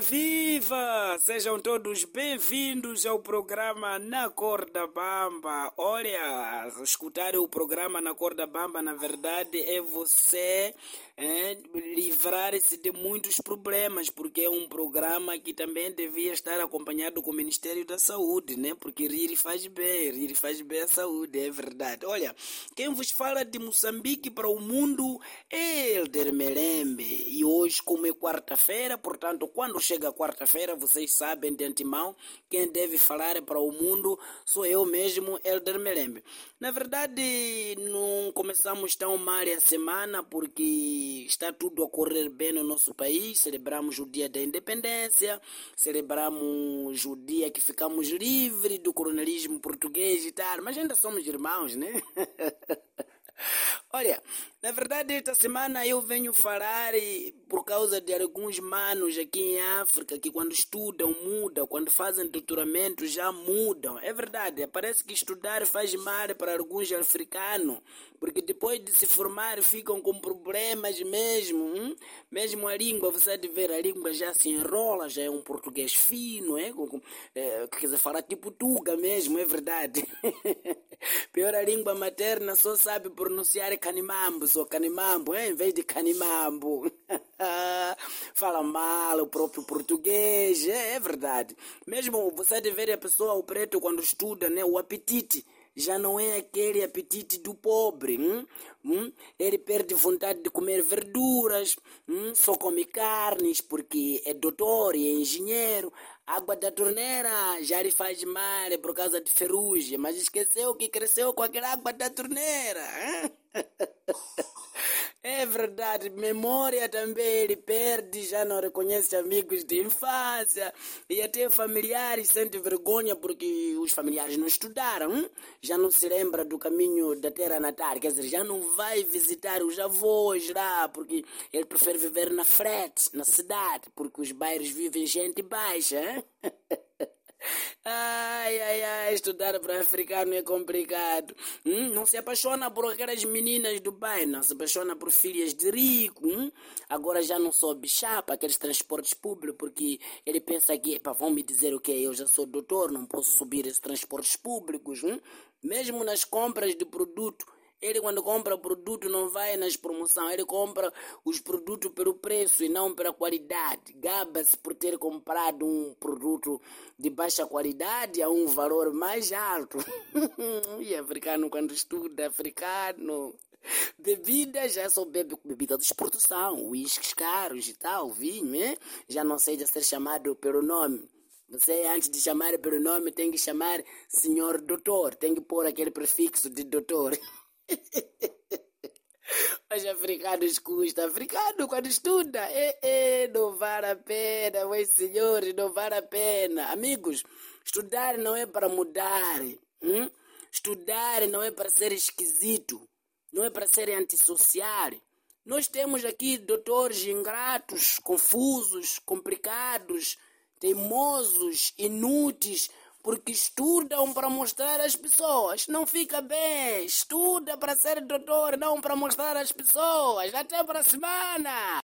Viva! Sejam todos bem-vindos ao programa Na Corda Bamba. Olha, escutar o programa Na Corda Bamba, na verdade, é você é, livrar-se de muitos problemas, porque é um programa que também devia estar acompanhado com o Ministério da Saúde, né? Porque rir faz bem, rir faz bem à saúde, é verdade. Olha, quem vos fala de Moçambique para o mundo é Elder Melembe. E hoje, como é quarta-feira, portanto, quando chega quarta-feira, vocês sabem de antemão quem deve falar para o mundo sou eu mesmo, Elder Melembe. Na verdade, não começamos tão mal a semana porque está tudo a correr bem no nosso país. Celebramos o dia da independência, celebramos o dia que ficamos livres do colonialismo português e tal, mas ainda somos irmãos, né? Olha, na verdade, esta semana eu venho falar por causa de alguns manos aqui em África que, quando estudam, mudam, quando fazem doutoramento, já mudam. É verdade, parece que estudar faz mal para alguns africanos, porque depois de se formar ficam com problemas mesmo. Hum? Mesmo a língua, você há de ver, a língua já se enrola, já é um português fino, é? é quer dizer, falar tipo tuga mesmo, é verdade. Pior a língua materna só sabe pronunciar canimambo, só canimambo, é? em vez de canimambo. Fala mal o próprio português, é, é verdade. Mesmo você deve ver a pessoa, o preto, quando estuda, né, o apetite já não é aquele apetite do pobre. Hum? Hum? Ele perde vontade de comer verduras, hum? só come carnes porque é doutor e é engenheiro. Água da torneira já lhe faz mal por causa de ferrugem, mas esqueceu que cresceu com aquela água da torneira. É verdade, memória também ele perde, já não reconhece amigos de infância e até familiares sente vergonha porque os familiares não estudaram, hein? já não se lembra do caminho da terra natal, quer dizer, já não vai visitar os avós lá porque ele prefere viver na frete, na cidade, porque os bairros vivem gente baixa. Hein? Ai, ai, ai, estudar para africano é complicado. Hum? Não se apaixona por aquelas meninas do bairro, não se apaixona por filhas de rico. Hum? Agora já não soube chapa aqueles transportes públicos, porque ele pensa que, epa, vão me dizer o que? Eu já sou doutor, não posso subir esses transportes públicos. Hum? Mesmo nas compras de produto, ele quando compra produto não vai nas promoções, ele compra os produtos pelo preço e não pela qualidade. Gaba-se por ter comprado um produto de baixa qualidade a um valor mais alto. e africano quando estuda, africano. Bebida já só bebe bebida de exportação, uísques caros e tal, vinho, né? já não seja ser chamado pelo nome. Você, antes de chamar pelo nome, tem que chamar senhor doutor, tem que pôr aquele prefixo de doutor. Os africanos custam. Africano, quando estuda, é, é, não vale a pena, meus senhores, não vale a pena. Amigos, estudar não é para mudar. Hum? Estudar não é para ser esquisito. Não é para ser antissocial. Nós temos aqui doutores ingratos, confusos, complicados, teimosos, inúteis, porque estudam para mostrar às pessoas. Não fica bem. Estuda para ser doutor, não para mostrar às pessoas. Até para a semana.